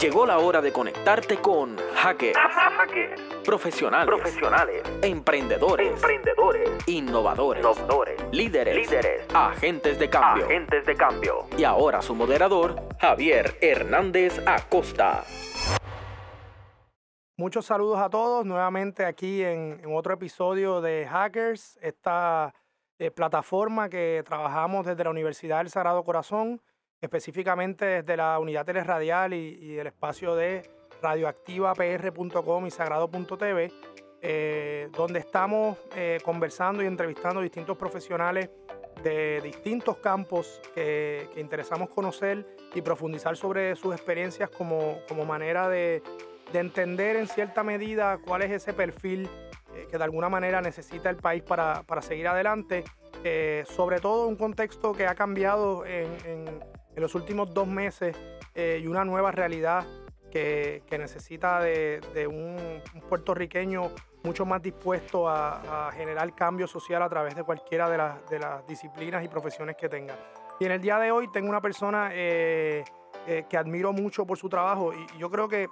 Llegó la hora de conectarte con hackers, profesionales, profesionales, emprendedores, emprendedores, innovadores, innovadores, líderes, líderes, agentes de cambio. agentes de cambio. Y ahora su moderador, Javier Hernández Acosta. Muchos saludos a todos. Nuevamente aquí en, en otro episodio de Hackers, esta eh, plataforma que trabajamos desde la Universidad del Sagrado Corazón, específicamente desde la unidad teleradial y, y el espacio de radioactivapr.com y sagrado.tv, eh, donde estamos eh, conversando y entrevistando distintos profesionales de distintos campos que, que interesamos conocer y profundizar sobre sus experiencias como, como manera de, de entender en cierta medida cuál es ese perfil eh, que de alguna manera necesita el país para, para seguir adelante. Sobre todo un contexto que ha cambiado en- en los últimos dos meses eh, y una nueva realidad que, que necesita de, un, un puertorriqueño mucho más dispuesto a, a generar cambio social a través de cualquiera de las, de las disciplinas y profesiones que tenga. Y en el día de hoy tengo una persona eh, eh, que admiro mucho por su trabajo y, y yo creo que,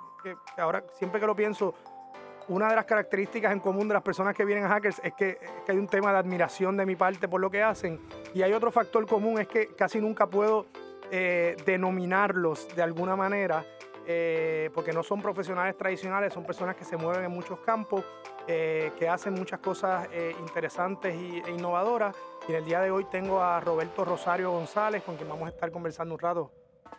ahora siempre que lo pienso, una de las características en común de las personas que vienen a Hackers es que, que hay un tema de admiración de mi parte por lo que hacen. Y hay otro factor común, es que casi nunca puedo eh, denominarlos de alguna manera, eh, porque no son profesionales tradicionales, son personas que se mueven en muchos campos, eh, que hacen muchas cosas eh, interesantes y- e innovadoras. Y en el día de hoy tengo a Roberto Rosario González, con quien vamos a estar conversando un rato.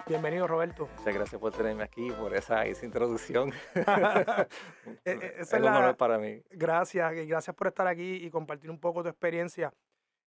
Bienvenido, Roberto. Muchas gracias por tenerme aquí, por esa, esa introducción. Eh, eh, esa es es un la- honor para mí. Gracias, gracias por estar aquí y compartir un poco tu experiencia.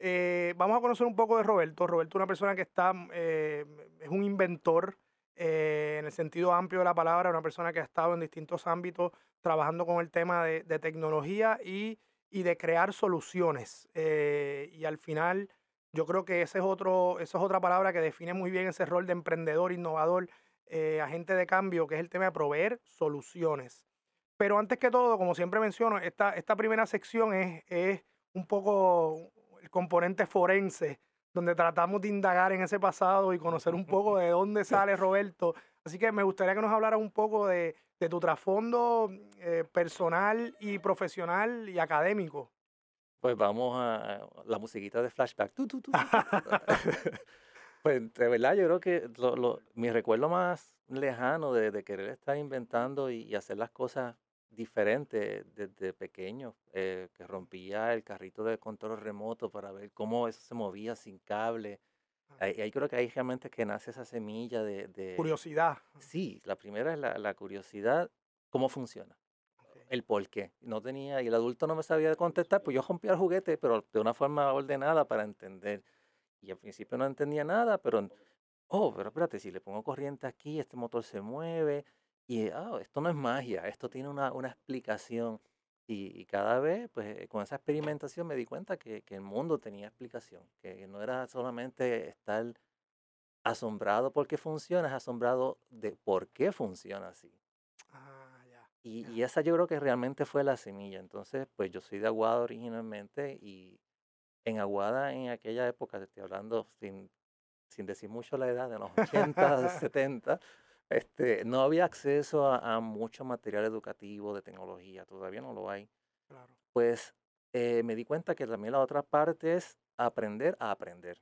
Eh, vamos a conocer un poco de Roberto. Roberto es una persona que está, eh, es un inventor eh, en el sentido amplio de la palabra, una persona que ha estado en distintos ámbitos trabajando con el tema de, de tecnología y, y de crear soluciones. Eh, y al final, yo creo que ese es otro, esa es otra palabra que define muy bien ese rol de emprendedor, innovador, eh, agente de cambio, que es el tema de proveer soluciones. Pero antes que todo, como siempre menciono, esta, esta primera sección es, es un poco componente forense, donde tratamos de indagar en ese pasado y conocer un poco de dónde sale Roberto. Así que me gustaría que nos hablaras un poco de, de tu trasfondo eh, personal y profesional y académico. Pues vamos a la musiquita de flashback. Tu, tu, tu. pues de verdad, yo creo que lo- lo- mi recuerdo más lejano de, de querer estar inventando y, y hacer las cosas diferentes desde pequeño, eh, que rompía el carrito de control remoto para ver cómo eso se movía sin cable. Ahí, ahí creo que ahí realmente es que nace esa semilla de, de- Curiosidad. Sí, la primera es la, la curiosidad, cómo funciona, el por qué. No tenía, y el adulto no me sabía contestar, pues yo rompía el juguete, pero de una forma ordenada para entender. Y al principio no entendía nada, pero, oh, pero espérate, si le pongo corriente aquí, este motor se mueve, y ah, esto no es magia, esto tiene una, una explicación. Y, y cada vez, pues eh, con esa experimentación me di cuenta que, que el mundo tenía explicación, que no era solamente estar asombrado porque funciona, es asombrado de por qué funciona así. Ah. Y, y esa yo creo que realmente fue la semilla. Entonces, pues yo soy de Aguada originalmente y en Aguada en aquella época, te estoy hablando sin, sin decir mucho la edad, de los 80, 70, este, no había acceso a, a mucho material educativo de tecnología, todavía no lo hay. Claro. Pues eh, me di cuenta que también la otra parte es aprender a aprender.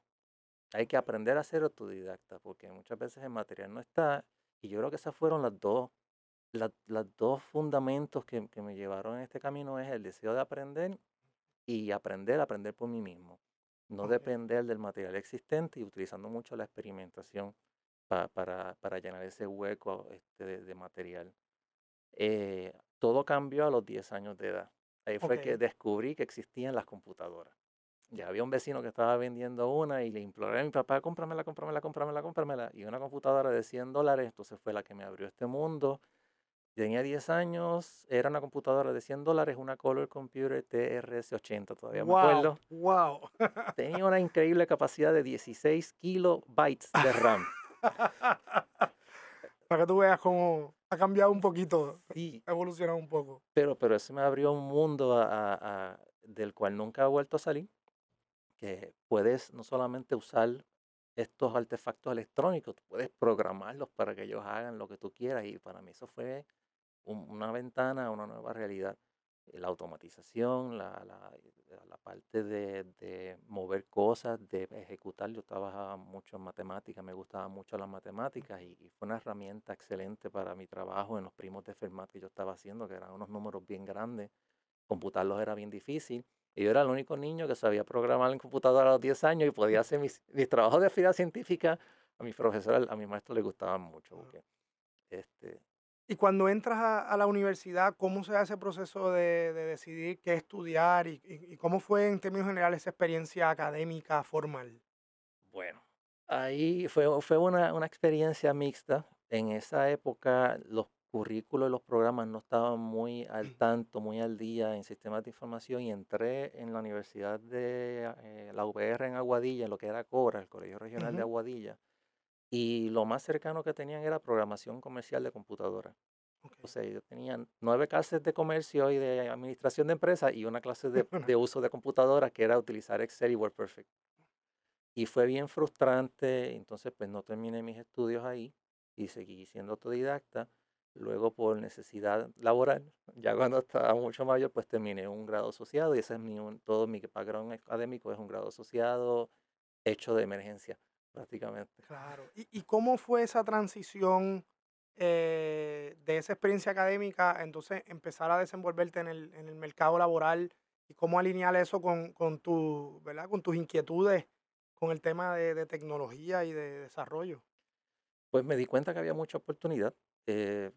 Hay que aprender a ser autodidacta, porque muchas veces el material no está. Y yo creo que esas fueron las dos, las, las dos fundamentos que, que me llevaron en este camino, es el deseo de aprender y aprender a aprender por mí mismo. No depender del material existente y utilizando mucho la experimentación pa- para, para llenar ese hueco este, de, de material. Eh, todo cambió a los 10 años de edad. Ahí fue que descubrí que existían las computadoras. Ya había un vecino que estaba vendiendo una y le imploré a mi papá, cómpramela, cómpramela, cómpramela, cómpramela. Y una computadora de 100 dólares, entonces fue la que me abrió este mundo. Tenía 10 años, era una computadora de 100 dólares, una Color Computer TRS-80, todavía me Wow, acuerdo. wow. Tenía una increíble capacidad de 16 kilobytes de RAM. Para que tú veas cómo ha cambiado un poquito, Sí, ha evolucionado un poco. pero, pero eso me abrió un mundo a- a- a- del cual nunca he vuelto a salir, que puedes no solamente usar estos artefactos electrónicos, tú puedes programarlos para que ellos hagan lo que tú quieras y para mí eso fue una ventana a una nueva realidad. La automatización, la, la, la parte de, de, mover cosas, de ejecutar. Yo trabajaba mucho en matemáticas, me gustaban mucho las matemáticas y, fue una herramienta excelente para mi trabajo en los primos de Fermat que yo estaba haciendo, que eran unos números bien grandes. Computarlos era bien difícil. Y yo era el único niño que sabía programar en computadora a los 10 años y podía hacer mis, mis trabajos de actividad científica. A mi profesor, a mi maestro le gustaban mucho. Porque, este, y cuando entras a, la universidad, ¿cómo se hace el proceso de, decidir qué estudiar y, cómo fue en términos generales esa experiencia académica formal? Bueno, ahí fue, fue una, una experiencia mixta. En esa época los currículos y los programas no estaban muy al tanto, muy al día en sistemas de información y entré en la Universidad de eh, la UPR en Aguadilla, en lo que era COBRA, el Colegio Regional de Aguadilla y lo más cercano que tenían era programación comercial de computadora. O sea, yo tenía nueve clases de comercio y de administración de empresas y una clase de, de, uso de computadora que era utilizar Excel y WordPerfect. Y fue bien frustrante, entonces pues no terminé mis estudios ahí y seguí siendo autodidacta. Luego por necesidad laboral, ya cuando estaba mucho mayor, pues terminé un grado asociado y ese es mi, todo mi background académico es un grado asociado hecho de emergencia prácticamente. Claro. ¿Y, cómo fue esa transición eh, de esa experiencia académica, entonces empezar a desenvolverte en el, en el mercado laboral y cómo alinear eso con, con, tu, ¿verdad? con tus inquietudes con el tema de, tecnología y de desarrollo? Pues me di cuenta que había mucha oportunidad. Eh,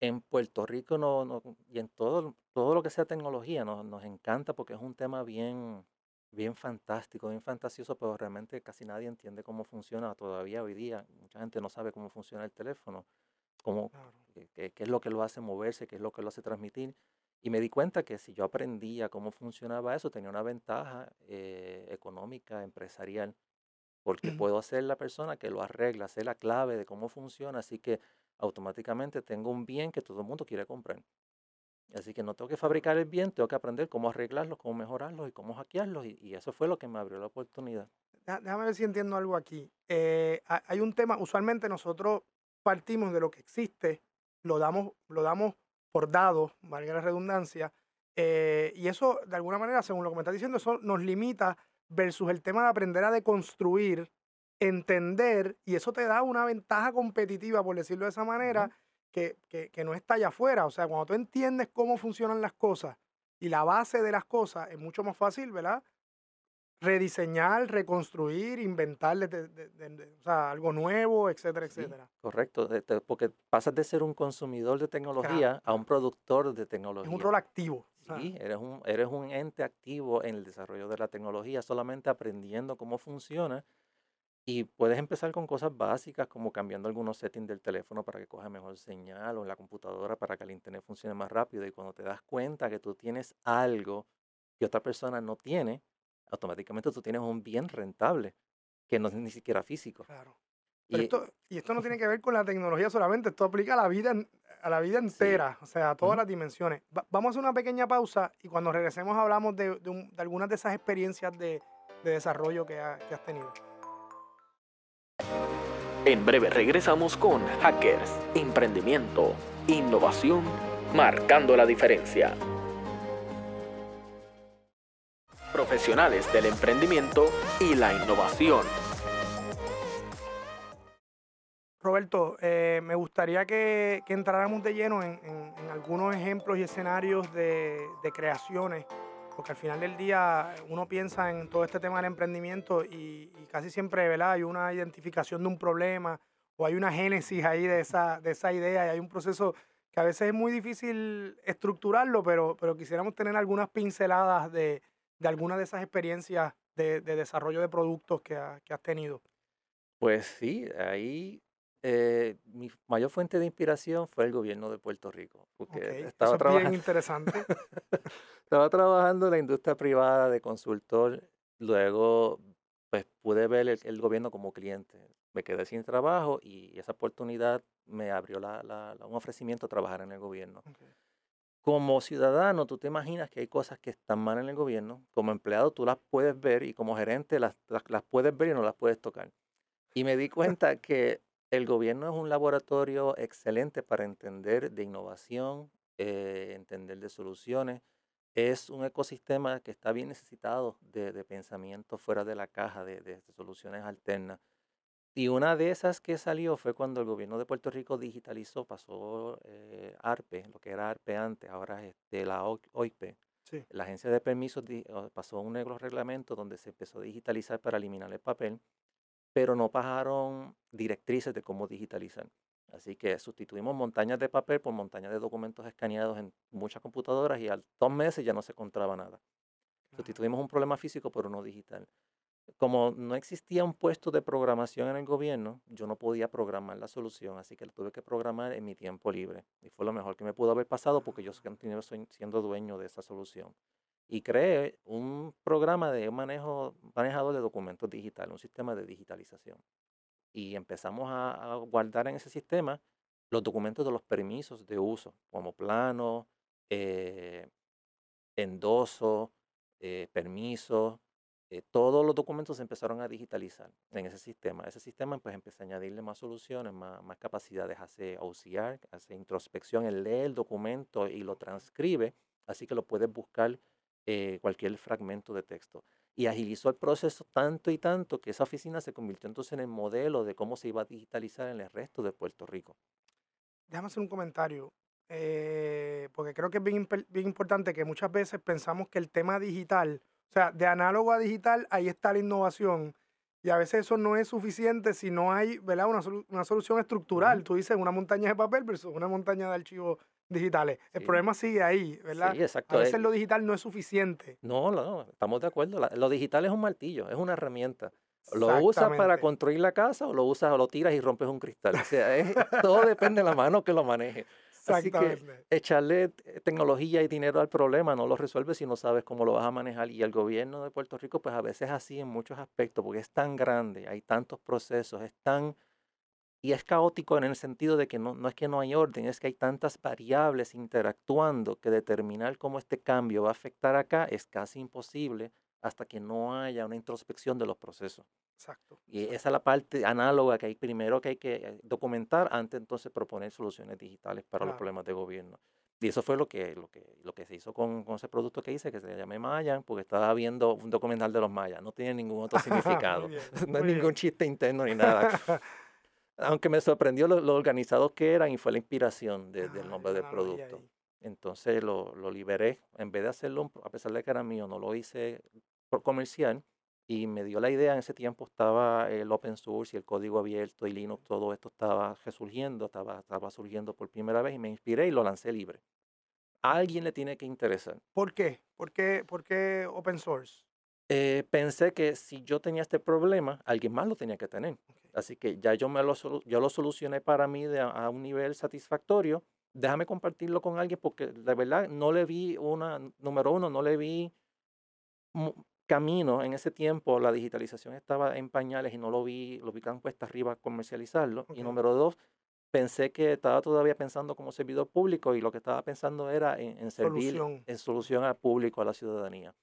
en Puerto Rico no, no, y en todo, todo lo que sea tecnología nos, nos encanta porque es un tema bien, bien fantástico, bien fantasioso, pero realmente casi nadie entiende cómo funciona todavía hoy día. Mucha gente no sabe cómo funciona el teléfono, cómo, qué, es lo que lo hace moverse, qué es lo que lo hace transmitir. Y me di cuenta que si yo aprendía cómo funcionaba eso, tenía una ventaja eh, económica, empresarial, porque puedo ser la persona que lo arregla, sé la clave de cómo funciona, así que automáticamente tengo un bien que todo el mundo quiere comprar. Así que no tengo que fabricar el bien, tengo que aprender cómo arreglarlos, cómo mejorarlos y cómo hackearlos. Y, eso fue lo que me abrió la oportunidad. Déjame ver si entiendo algo aquí. Eh, hay un tema, usualmente nosotros partimos de lo que existe, lo damos, lo damos por dado, valga la redundancia, eh, y eso de alguna manera, según lo que me estás diciendo, eso nos limita versus el tema de aprender a deconstruir, entender, y eso te da una ventaja competitiva, por decirlo de esa manera, que, no está allá afuera. O sea, cuando tú entiendes cómo funcionan las cosas y la base de las cosas, es mucho más fácil, ¿verdad? Rediseñar, reconstruir, inventar o sea, algo nuevo, etcétera, etcétera. correcto, porque pasas de ser un consumidor de tecnología a un productor de tecnología. Es un rol activo. Sí, eres un, eres un ente activo en el desarrollo de la tecnología, solamente aprendiendo cómo funciona y puedes empezar con cosas básicas como cambiando algunos settings del teléfono para que coja mejor señal o en la computadora para que el internet funcione más rápido. Y cuando te das cuenta que tú tienes algo que otra persona no tiene, automáticamente tú tienes un bien rentable que no es ni siquiera físico. Claro. y, esto, y esto no tiene que ver con la tecnología solamente, esto aplica a la vida, a la vida entera, o sea, a todas las dimensiones. vamos a hacer una pequeña pausa y cuando regresemos hablamos de, algunas de esas experiencias de, desarrollo que, que has tenido. En breve regresamos con Hackers, Emprendimiento, Innovación, marcando la diferencia. Profesionales del emprendimiento y la innovación. Roberto, eh, me gustaría que, entráramos de lleno en, algunos ejemplos y escenarios de creaciones porque al final del día uno piensa en todo este tema del emprendimiento y, casi siempre ¿verdad? hay una identificación de un problema o hay una génesis ahí de esa, de esa idea y hay un proceso que a veces es muy difícil estructurarlo, pero, pero quisiéramos tener algunas pinceladas de, de algunas de esas experiencias de, desarrollo de productos que, has tenido. Pues sí, ahí eh, mi mayor fuente de inspiración fue el gobierno de Puerto Rico. Porque estaba Eso es bien interesante. Estaba trabajando en la industria privada de consultor, luego pues pude ver el, gobierno como cliente. Me quedé sin trabajo y esa oportunidad me abrió la, un ofrecimiento a trabajar en el gobierno. como ciudadano, tú te imaginas que hay cosas que están mal en el gobierno. Como empleado, tú las puedes ver y como gerente las, las, puedes ver y no las puedes tocar. Y me di cuenta que el gobierno es un laboratorio excelente para entender de innovación, eh, entender de soluciones. Es un ecosistema que está bien necesitado de, pensamiento fuera de la caja, de, de soluciones alternas. Y una de esas que salió fue cuando el gobierno de Puerto Rico digitalizó, pasó eh, ARPE, lo que era ARPE antes, ahora es de la OIP. La agencia de permisos pasó un negro reglamento donde se empezó a digitalizar para eliminar el papel, pero no pasaron directrices de cómo digitalizar. Así que sustituimos montañas de papel por montañas de documentos escaneados en muchas computadoras y al dos meses ya no se encontraba nada. Sustituimos un problema físico por uno digital como no existía un puesto de programación en el gobierno, yo no podía programar la solución, así que tuve que programar en mi tiempo libre. Y fue lo mejor que me pudo haber pasado porque yo continué siendo dueño de esa solución. Y creé un programa de manejo, manejador de documentos digitales, un sistema de digitalización. Y empezamos a, guardar en ese sistema los documentos de los permisos de uso, como plano, eh, endoso, eh, permisos, eh, todos los documentos se empezaron a digitalizar en ese sistema. Ese sistema pues empecé a añadirle más soluciones, más, más capacidades, hace OCR, hace introspección, él lee el documento y lo transcribe, así que lo puedes buscar eh, cualquier fragmento de texto. Y agilizó el proceso tanto y tanto que esa oficina se convirtió entonces en el modelo de cómo se iba a digitalizar en el resto de Puerto Rico. Déjame hacer un comentario, eh, porque creo que es bien, bien importante que muchas veces pensamos que el tema digital o sea, de análogo a digital, ahí está la innovación. Y a veces eso no es suficiente si no hay ¿verdad? Una, una solución estructural. Tú dices una montaña de papel versus una montaña de archivos digitales. El problema sigue ahí, ¿verdad? Sí, exacto. A veces lo digital no es suficiente. No, no, estamos de acuerdo. lo digital es un martillo, es una herramienta. Lo usas para construir la casa o lo usas o lo tiras y rompes un cristal. O sea, todo depende de la mano que lo maneje. Así que echarle tecnología y dinero al problema no lo resuelve si no sabes cómo lo vas a manejar. Y el gobierno de Puerto Rico, pues a veces así en muchos aspectos, porque es tan grande, hay tantos procesos, es tan... Y es caótico en el sentido de que no, no es que no hay orden, es que hay tantas variables interactuando que determinar cómo este cambio va a afectar acá es casi imposible hasta que no haya una introspección de los procesos. Exacto. Y esa es la parte análoga que hay primero que hay que documentar antes entonces proponer soluciones digitales para los problemas de gobierno. Y eso fue lo que, lo que, lo que se hizo con, con ese producto que hice, que se llama Mayan, porque estaba viendo un documental de los mayas. No tiene ningún otro significado. no hay ningún chiste interno ni nada. Aunque me sorprendió lo, organizados que eran y fue la inspiración del nombre del producto. Entonces lo, lo, liberé. En vez de hacerlo, a pesar de que era mío, no lo hice por comercial y me dio la idea, en ese tiempo estaba el open source y el código abierto y Linux, todo esto estaba resurgiendo, estaba, estaba surgiendo por primera vez y me inspiré y lo lancé libre. A alguien le tiene que interesar. ¿Por qué? ¿Por qué, por qué open source? Eh, pensé que si yo tenía este problema, alguien más lo tenía que tener. Así que ya yo, me lo, yo lo solucioné para mí de, a un nivel satisfactorio. Déjame compartirlo con alguien porque de verdad no le vi una, número uno, no le vi camino, en ese tiempo la digitalización estaba en pañales y no lo vi, lo vi tan cuesta arriba comercializarlo. Y número dos, pensé que estaba todavía pensando como servidor público y lo que estaba pensando era en, servir en solución al público, a la ciudadanía.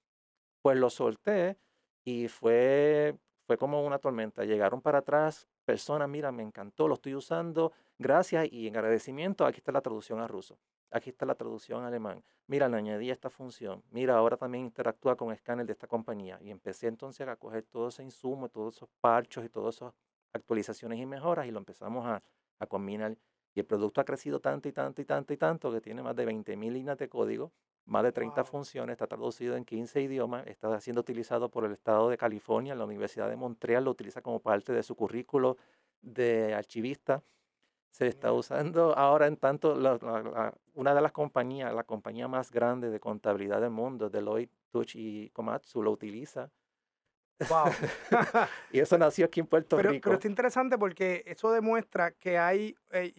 Pues lo solté y fue, fue como una tormenta. Llegaron para atrás personas, mira, me encantó, lo estoy usando, gracias y en agradecimiento, aquí está la traducción a ruso. Aquí está la traducción alemán. Mira, le añadí esta función. Mira, ahora también interactúa con escáner de esta compañía. Y empecé entonces a coger todo ese insumo, todos esos parchos y todas esas actualizaciones y mejoras y lo empezamos a, a combinar. Y el producto ha crecido tanto y tanto y tanto y tanto que tiene más de 20.000 líneas de código, más de 30 funciones, está traducido en 15 idiomas, está siendo utilizado por el estado de California, la Universidad de Montreal lo utiliza como parte de su currículo de archivista se está usando ahora en tanto una de las compañías, la compañía más grande de contabilidad del mundo, Deloitte, Touch y Komatsu, lo utiliza. Wow. y eso nació aquí en Puerto Rico. Pero es interesante porque eso demuestra que hay, eh,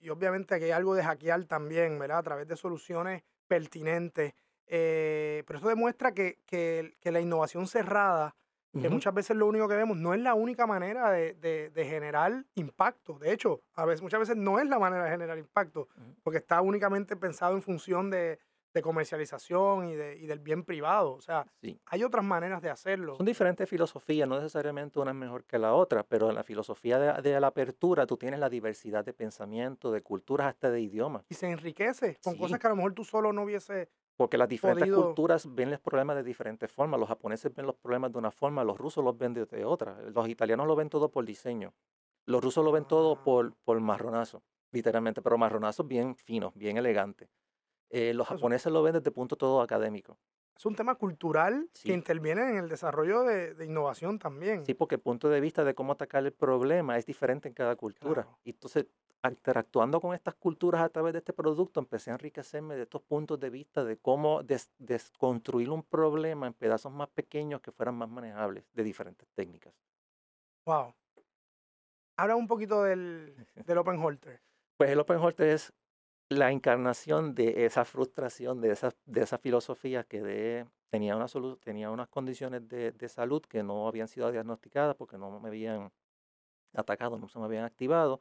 y, obviamente que hay algo de hackear también, ¿verdad? A través de soluciones pertinentes. Eh, pero eso demuestra que, que, que la innovación cerrada que muchas veces lo único que vemos no es la única manera de, generar impacto. De hecho, a veces, muchas veces no es la manera de generar impacto, porque está únicamente pensado en función de, de comercialización y, de, y del bien privado. O sea, Sí. hay otras maneras de hacerlo. Son diferentes filosofías, no necesariamente una es mejor que la otra, pero en la filosofía de, de la apertura tú tienes la diversidad de pensamiento, de culturas, hasta de idiomas. Y se enriquece con Sí. cosas que a lo mejor tú solo no hubiese... Porque las diferentes podido- culturas ven los problemas de diferentes formas. Los japoneses ven los problemas de una forma, los rusos los ven de, de otra. Los italianos lo ven todo por diseño. Los rusos lo ven todo Ah. por, por marronazo, literalmente, pero marronazos bien finos, bien elegantes. Eh, los japoneses lo ven desde el punto todo académico. Es un tema cultural Sí. que interviene en el desarrollo de, de innovación también. Sí, porque el punto de vista de cómo atacar el problema es diferente en cada cultura. Claro. Y entonces, interactuando con estas culturas a través de este producto, empecé a enriquecerme de estos puntos de vista de cómo des- desconstruir un problema en pedazos más pequeños que fueran más manejables de diferentes técnicas. Wow. Habla un poquito del, del Open Holter. Pues el Open Holter es la encarnación de esa frustración, de esa, de esa filosofía que tenía, tenía unas condiciones de, de salud que no habían sido diagnosticadas porque no me habían atacado, no se me habían activado.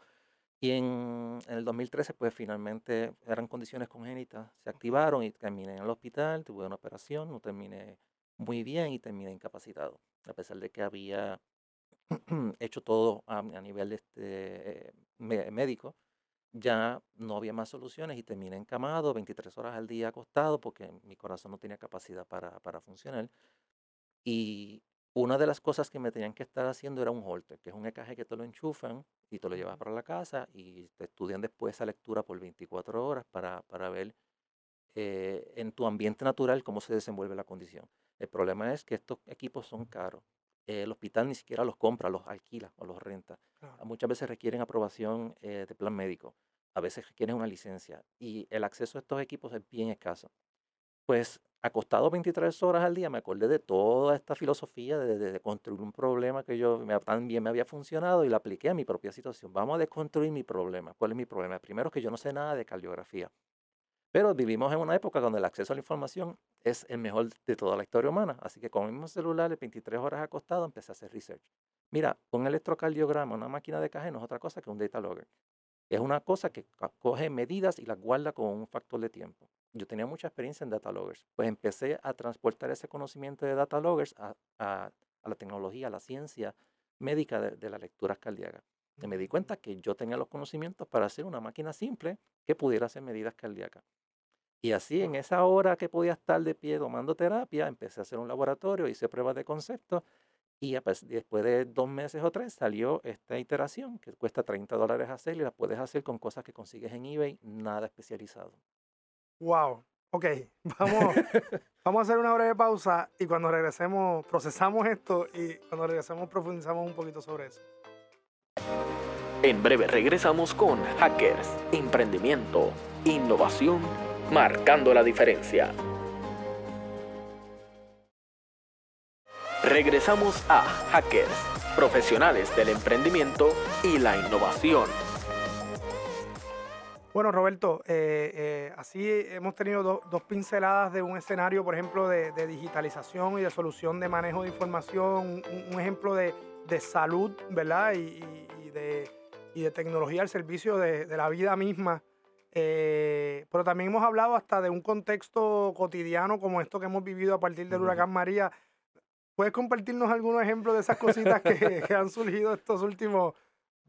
Y en, en el 2013, pues finalmente eran condiciones congénitas, se activaron y terminé en el hospital, tuve una operación, no terminé muy bien y terminé incapacitado, a pesar de que había hecho todo a, nivel este, eh, mé- médico ya no había más soluciones y terminé encamado 23 horas al día acostado porque mi corazón no tenía capacidad para, para funcionar. Y una de las cosas que me tenían que estar haciendo era un holter, que es un EKG que te lo enchufan y te lo llevas para la casa y te estudian después esa lectura por 24 horas para, para ver eh, en tu ambiente natural cómo se desenvuelve la condición. El problema es que estos equipos son caros. Eh, el hospital ni siquiera los compra, los alquila o los renta Claro. muchas veces requieren aprobación eh, de plan médico, a veces requieren una licencia y el acceso a estos equipos es bien escaso. Pues acostado 23 horas al día me acordé de toda esta filosofía de, de- de construir un problema que yo me, tan bien me había funcionado y la apliqué a mi propia situación. Vamos a desconstruir mi problema. ¿Cuál es mi problema? Primero que yo no sé nada de cardiografía. Pero vivimos en una época donde el acceso a la información es el mejor de toda la historia humana. Así que con el mismo celular, de 23 horas acostado, empecé a hacer research. Mira, un electrocardiograma, una máquina de cajero no es otra cosa que un data logger. Es una cosa que coge medidas y las guarda con un factor de tiempo. Yo tenía mucha experiencia en data loggers. Pues empecé a transportar ese conocimiento de data loggers a, a- a la tecnología, a la ciencia médica de, de las lecturas cardíacas. Me di cuenta que yo tenía los conocimientos para hacer una máquina simple que pudiera hacer medidas cardíacas. Y así, en esa hora que podía estar de pie tomando terapia, empecé a hacer un laboratorio, hice pruebas de concepto y a pes- después de dos meses o tres salió esta iteración que cuesta 30 dólares hacer y la puedes hacer con cosas que consigues en eBay, nada especializado. Wow. Ok, vamos, vamos a hacer una breve pausa y cuando regresemos procesamos esto y cuando regresemos profundizamos un poquito sobre eso. En breve regresamos con Hackers, Emprendimiento, Innovación, marcando la diferencia. Regresamos a Hackers, profesionales del emprendimiento y la innovación. Bueno, Roberto, eh, eh, así hemos tenido do- dos pinceladas de un escenario, por ejemplo, de, de digitalización y de solución de manejo de información, un, un ejemplo de, de salud, ¿verdad? Y, y- y de, y de tecnología al servicio de, de la vida misma. Eh, pero también hemos hablado hasta de un contexto cotidiano como esto que hemos vivido a partir del huracán María. ¿Puedes compartirnos algunos ejemplos de esas cositas que, que han surgido estos últimos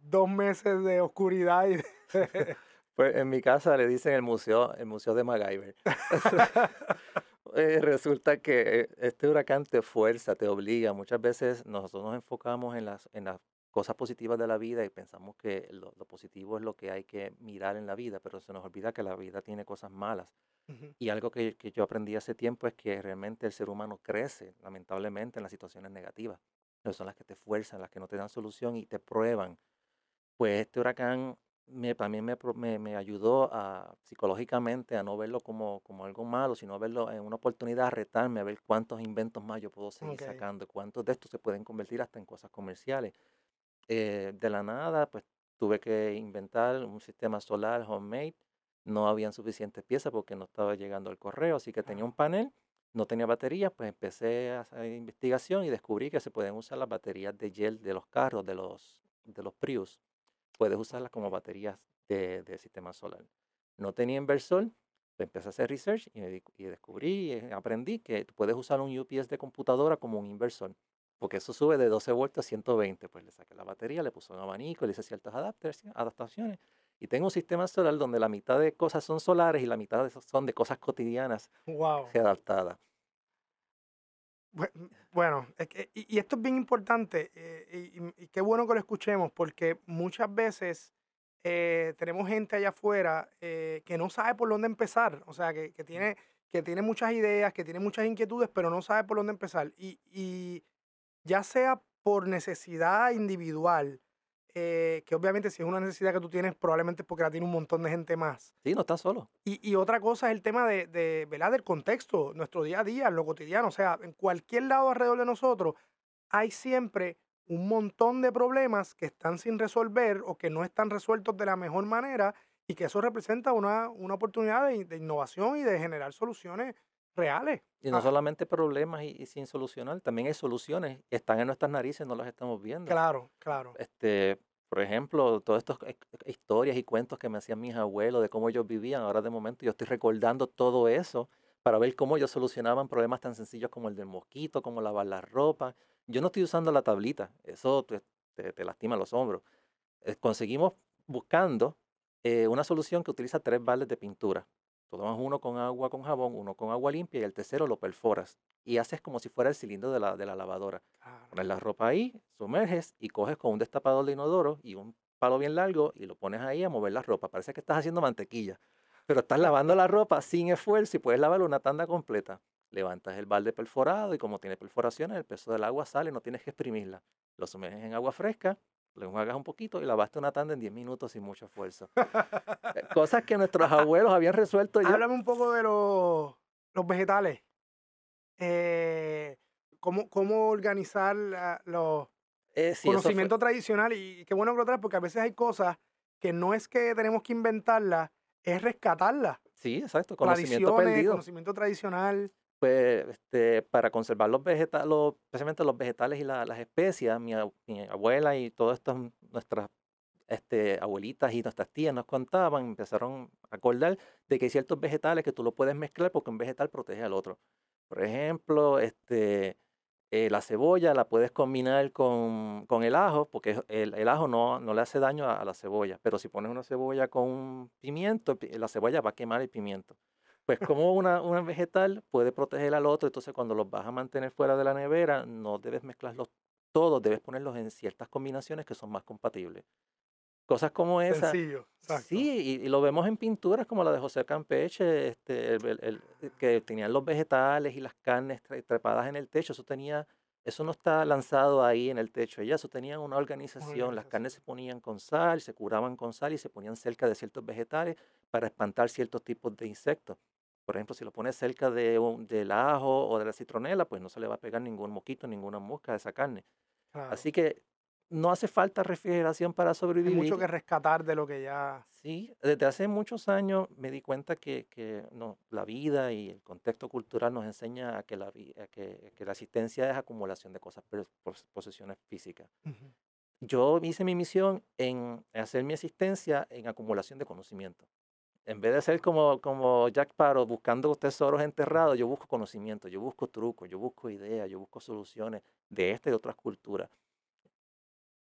dos meses de oscuridad y de, Pues en mi casa le dicen el museo, el museo de MacGyver. Eh, resulta que eh, este huracán te fuerza, te obliga. Muchas veces nosotros nos enfocamos en las, en las cosas positivas de la vida y pensamos que lo, lo positivo es lo que hay que mirar en la vida, pero se nos olvida que la vida tiene cosas malas. Y algo que, que yo aprendí hace tiempo es que realmente el ser humano crece, lamentablemente, en las situaciones negativas. Pero son las que te fuerzan, las que no te dan solución y te prueban. Pues este huracán me, también me, me, me ayudó a, psicológicamente a no verlo como, como algo malo, sino a verlo en una oportunidad, a retarme, a ver cuántos inventos más yo puedo seguir sacando, cuántos de estos se pueden convertir hasta en cosas comerciales. Eh, de la nada, pues tuve que inventar un sistema solar homemade. No habían suficientes piezas porque no estaba llegando el correo, así que tenía un panel, no tenía baterías, pues empecé a hacer investigación y descubrí que se pueden usar las baterías de gel de los carros, de los, de los Prius. Puedes usarlas como baterías de, de sistema solar. No tenía inversor, empecé a hacer research y, y descubrí, y aprendí que puedes usar un UPS de computadora como un inversor, porque eso sube de 12 voltios a 120. Pues le saqué la batería, le puse un abanico, le hice ciertas adaptaciones y tengo un sistema solar donde la mitad de cosas son solares y la mitad de son de cosas cotidianas wow. adaptadas. Bueno, y, esto es bien importante eh, y, qué bueno que lo escuchemos porque muchas veces eh, tenemos gente allá afuera eh, que no sabe por dónde empezar, o sea, que, tiene, que tiene muchas ideas, que tiene muchas inquietudes, pero no sabe por dónde empezar. Y, ya sea por necesidad individual, eh, que obviamente si es una necesidad que tú tienes, probablemente es porque la tiene un montón de gente más. Sí, no estás solo. Y, otra cosa es el tema de, de, ¿verdad? del contexto, nuestro día a día, lo cotidiano. O sea, en cualquier lado alrededor de nosotros hay siempre un montón de problemas que están sin resolver o que no están resueltos de la mejor manera y que eso representa una, una oportunidad de, innovación y de generar soluciones reales. Y no solamente problemas y, sin solucionar, también hay soluciones, están en nuestras narices, no las estamos viendo. Claro, claro. Este, por ejemplo, todas estas historias y cuentos que me hacían mis abuelos de cómo ellos vivían, ahora de momento yo estoy recordando todo eso para ver cómo ellos solucionaban problemas tan sencillos como el del mosquito, como lavar la ropa, yo no estoy usando la tablita, eso te, te, lastima los hombros. Eh, conseguimos buscando eh, una solución que utiliza tres baldes de pintura. Tú tomas uno con agua con jabón, uno con agua limpia y el tercero lo perforas. Y haces como si fuera el cilindro de la, de la lavadora. Pones la ropa ahí, sumerges y coges con un destapador de inodoro y un palo bien largo y lo pones ahí a mover la ropa. Parece que estás haciendo mantequilla. Pero estás lavando la ropa sin esfuerzo y puedes lavar una tanda completa levantas el balde perforado y como tiene perforaciones, el peso del agua sale, no tienes que exprimirla. Lo sumerges en agua fresca, lo enjuagas un poquito y lavaste una tanda en 10 minutos sin mucho esfuerzo. Eh, cosas que nuestros abuelos habían resuelto ya. Háblame un poco de los, los vegetales. Eh, ¿cómo, ¿Cómo organizar los eh, conocimientos tradicionales? Y qué bueno que lo traes, porque a veces hay cosas que no es que tenemos que inventarlas, es rescatarlas. Sí, exacto, conocimiento perdido. Conocimiento tradicional pues este, para conservar los vegetales, especialmente los vegetales y las especias, mi, abuela y todas estas nuestras este, abuelitas y nuestras tías nos contaban, empezaron a acordar de que hay ciertos vegetales que tú lo puedes mezclar porque un vegetal protege al otro. Por ejemplo, este, eh, la cebolla la puedes combinar con, el ajo, porque el, ajo no, no, le hace daño a, a, la cebolla, pero si pones una cebolla con pimiento, la cebolla va a quemar el pimiento. Pues como una, una vegetal puede proteger al otro, entonces cuando los vas a mantener fuera de la nevera, no debes mezclarlos todos, debes ponerlos en ciertas combinaciones que son más compatibles. Cosas como esa. Sencillo, Sí, y, lo vemos en pinturas como la de José Campeche, este, el, que tenían los vegetales y las carnes trepadas en el techo. Eso tenía, eso no está lanzado ahí en el techo. Ya eso tenía una organización. Las carnes se ponían con sal, se curaban con sal y se ponían cerca de ciertos vegetales para espantar ciertos tipos de insectos. Por ejemplo, si lo pones cerca de un, del ajo o de la citronela, pues no se le va a pegar ningún moquito, ninguna mosca de esa carne. Así que no hace falta refrigeración para sobrevivir. Hay mucho que rescatar de lo que ya... Sí, desde hace muchos años me di cuenta que, que no, la vida y el contexto cultural nos enseña a que la, que, que, la asistencia es acumulación de cosas, posesiones físicas. Yo hice mi misión en hacer mi asistencia en acumulación de conocimiento en vez de ser como, como Jack Sparrow buscando tesoros enterrados, yo busco conocimiento, yo busco trucos, yo busco ideas, yo busco soluciones de esta y otras culturas.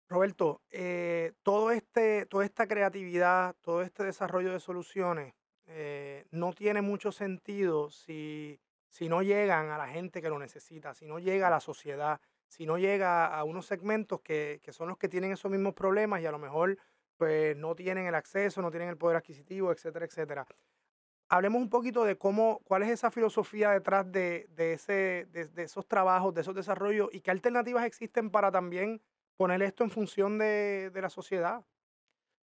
Roberto, eh, todo este, toda esta creatividad, todo este desarrollo de soluciones eh, no tiene mucho sentido si, si no llegan a la gente que lo necesita, si no llega a la sociedad, si no llega a unos segmentos que, que son los que tienen esos mismos problemas y a lo mejor pues no tienen el acceso, no tienen el poder adquisitivo, etcétera, etcétera. Hablemos un poquito de cómo, cuál es esa filosofía detrás de, ese, de, esos trabajos, de esos desarrollos y qué alternativas existen para también poner esto en función de, la sociedad.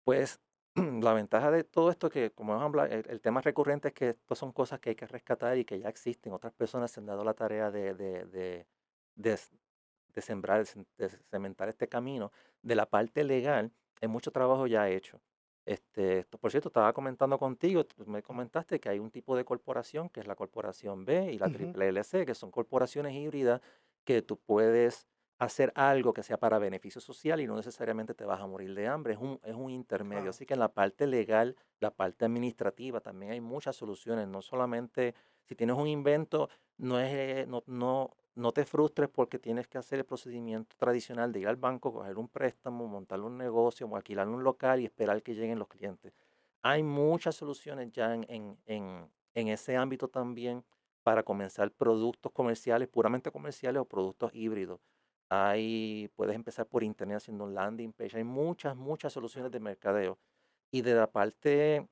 Pues la ventaja de todo esto que, como hemos hablado, el, tema recurrente es que estas son cosas que hay que rescatar y que ya existen. Otras personas se han dado la tarea de, de, de sembrar, de cementar este camino. De la parte legal, hay mucho trabajo ya hecho. Este, por cierto, estaba comentando contigo, me comentaste que hay un tipo de corporación que es la corporación B y la triple LC, que son corporaciones híbridas que tú puedes hacer algo que sea para beneficio social y no necesariamente te vas a morir de hambre. Es un, es un intermedio. Así que en la parte legal, la parte administrativa, también hay muchas soluciones. No solamente si tienes un invento, no, es, no, no, no te frustres porque tienes que hacer el procedimiento tradicional de ir al banco, coger un préstamo, montar un negocio, alquilar un local y esperar que lleguen los clientes. Hay muchas soluciones ya en, en, en, en ese ámbito también para comenzar productos comerciales, puramente comerciales o productos híbridos. Hay, puedes empezar por internet haciendo un landing page. Hay muchas, muchas soluciones de mercadeo. Y de la parte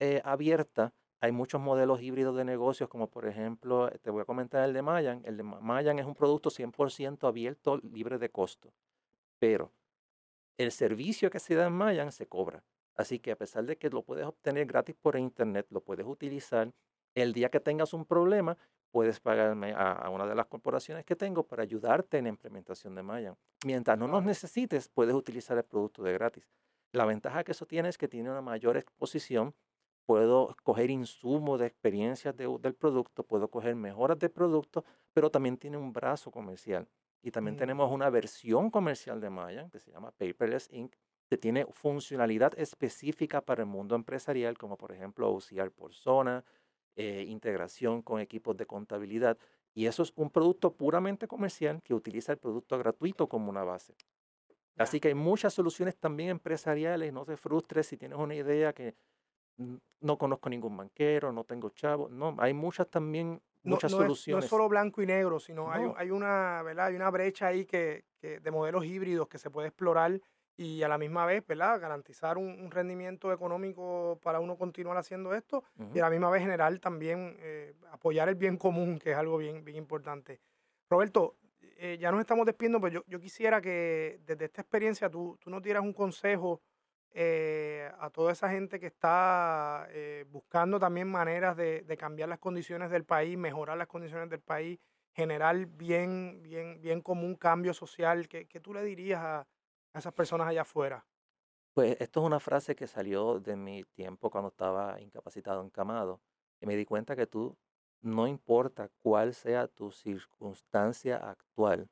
eh, abierta, hay muchos modelos híbridos de negocios, como por ejemplo, te voy a comentar el de Mayan. El de Mayan es un producto 100% abierto, libre de costo. Pero el servicio que se da en Mayan se cobra. Así que a pesar de que lo puedes obtener gratis por internet, lo puedes utilizar. El día que tengas un problema, puedes pagarme a, una de las corporaciones que tengo para ayudarte en la implementación de Mayan. Mientras no nos necesites, puedes utilizar el producto de gratis. La ventaja que eso tiene es que tiene una mayor exposición. Puedo coger insumos de experiencias del producto, puedo coger mejoras del producto, pero también tiene un brazo comercial. Y también mm. tenemos una versión comercial de Mayan que se llama Paperless Inc., que tiene funcionalidad específica para el mundo empresarial, como por ejemplo OCR por zona, eh, integración con equipos de contabilidad. Y eso es un producto puramente comercial que utiliza el producto gratuito como una base. Así que hay muchas soluciones también empresariales. No te frustres si tienes una idea que no conozco ningún banquero, no tengo chavo. No, hay muchas también, muchas soluciones. no es solo blanco y negro, sino hay, hay, una, ¿verdad? hay una brecha ahí que, que, de modelos híbridos que se puede explorar y a la misma vez, ¿verdad? Garantizar un, rendimiento económico para uno continuar haciendo esto y a la misma vez generar también eh, apoyar el bien común, que es algo bien, bien importante. Roberto, eh, ya nos estamos despidiendo, pero yo, yo, quisiera que desde esta experiencia tú, tú nos dieras un consejo eh, a toda esa gente que está buscando también maneras de, de, cambiar las condiciones del país, mejorar las condiciones del país, generar bien, bien, bien común cambio social. ¿Qué, qué tú le dirías a, a esas personas allá afuera? Pues esto es una frase que salió de mi tiempo cuando estaba incapacitado, encamado, y me di cuenta que tú, no importa cuál sea tu circunstancia actual,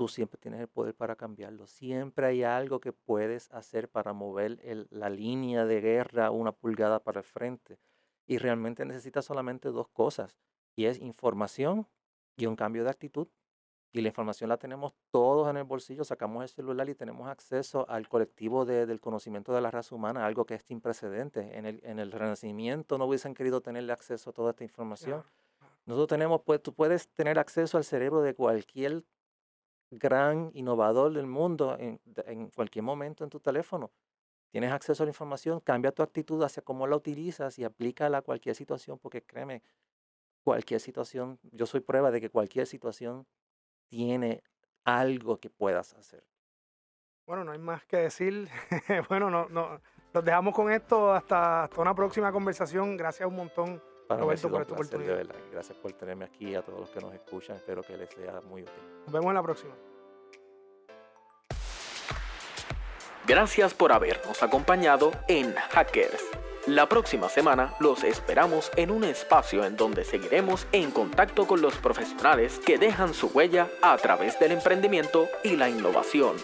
tú siempre tienes el poder para cambiarlo. Siempre hay algo que puedes hacer para mover la línea de guerra una pulgada para el frente. Y realmente necesitas solamente dos cosas, y es información y un cambio de actitud. Y la información la tenemos todos en el bolsillo, sacamos el celular y tenemos acceso al colectivo del conocimiento de la raza humana, algo que es sin precedentes. En el, en el Renacimiento no hubiesen querido tenerle acceso a toda esta información. Nosotros tenemos, pues tú puedes tener acceso al cerebro de cualquier gran innovador del mundo en, en cualquier momento en tu teléfono. Tienes acceso a la información, cambia tu actitud hacia cómo la utilizas y aplícala a cualquier situación, porque créeme, cualquier situación, yo soy prueba de que cualquier situación tiene algo que puedas hacer. Bueno, no hay más que decir. bueno, no, no, los dejamos con esto hasta, hasta una próxima conversación. Gracias un montón, Para Roberto, por esta oportunidad. Gracias por tenerme aquí a todos los que nos escuchan. Espero que les sea muy útil. Nos vemos en la próxima. Gracias por habernos acompañado en Hackers la próxima semana los esperamos en un espacio en donde seguiremos en contacto con los profesionales que dejan su huella a través del emprendimiento y la innovación.